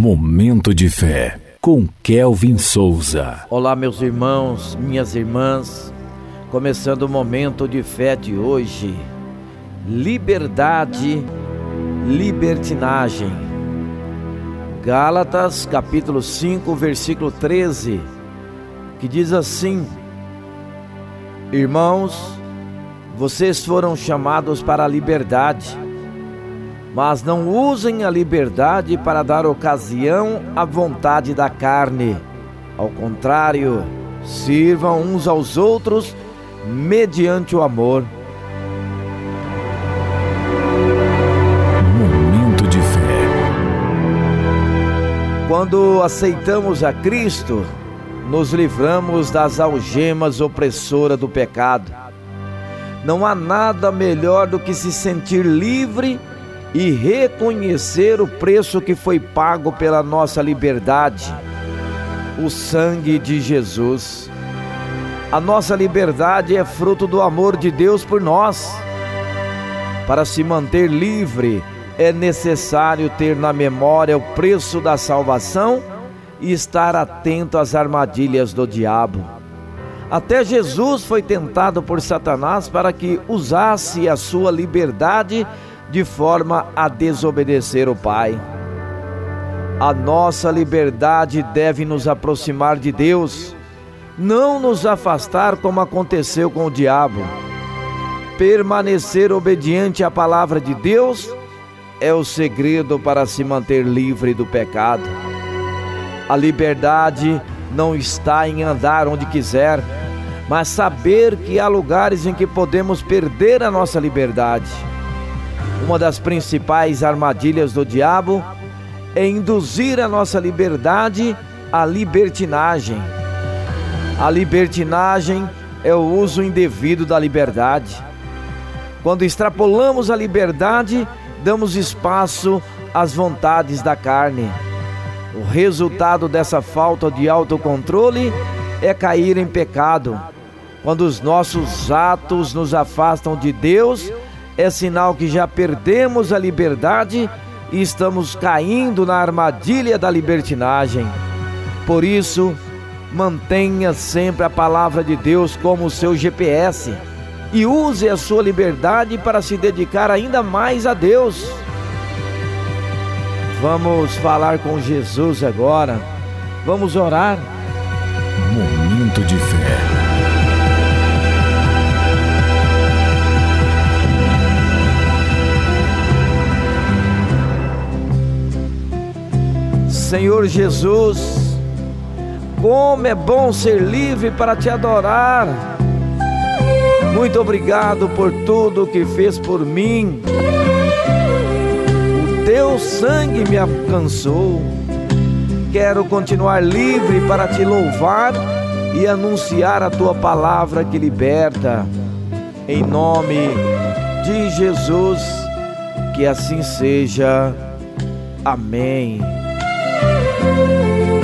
Momento de fé com Kelvin Souza. Olá, meus irmãos, minhas irmãs. Começando o momento de fé de hoje. Liberdade, libertinagem. Gálatas, capítulo 5, versículo 13, que diz assim: Irmãos, vocês foram chamados para a liberdade mas não usem a liberdade para dar ocasião à vontade da carne. Ao contrário, sirvam uns aos outros mediante o amor. Momento de fé. Quando aceitamos a Cristo, nos livramos das algemas opressoras do pecado. Não há nada melhor do que se sentir livre e reconhecer o preço que foi pago pela nossa liberdade o sangue de Jesus. A nossa liberdade é fruto do amor de Deus por nós. Para se manter livre, é necessário ter na memória o preço da salvação e estar atento às armadilhas do diabo. Até Jesus foi tentado por Satanás para que usasse a sua liberdade de forma a desobedecer o Pai. A nossa liberdade deve nos aproximar de Deus, não nos afastar como aconteceu com o diabo. Permanecer obediente à palavra de Deus é o segredo para se manter livre do pecado. A liberdade não está em andar onde quiser, mas saber que há lugares em que podemos perder a nossa liberdade. Uma das principais armadilhas do diabo é induzir a nossa liberdade à libertinagem. A libertinagem é o uso indevido da liberdade. Quando extrapolamos a liberdade, damos espaço às vontades da carne. O resultado dessa falta de autocontrole é cair em pecado. Quando os nossos atos nos afastam de Deus, é sinal que já perdemos a liberdade e estamos caindo na armadilha da libertinagem. Por isso, mantenha sempre a palavra de Deus como seu GPS e use a sua liberdade para se dedicar ainda mais a Deus. Vamos falar com Jesus agora. Vamos orar. Momento de fé. Senhor Jesus, como é bom ser livre para te adorar. Muito obrigado por tudo que fez por mim. O teu sangue me alcançou. Quero continuar livre para te louvar e anunciar a tua palavra que liberta. Em nome de Jesus, que assim seja. Amém. 呜。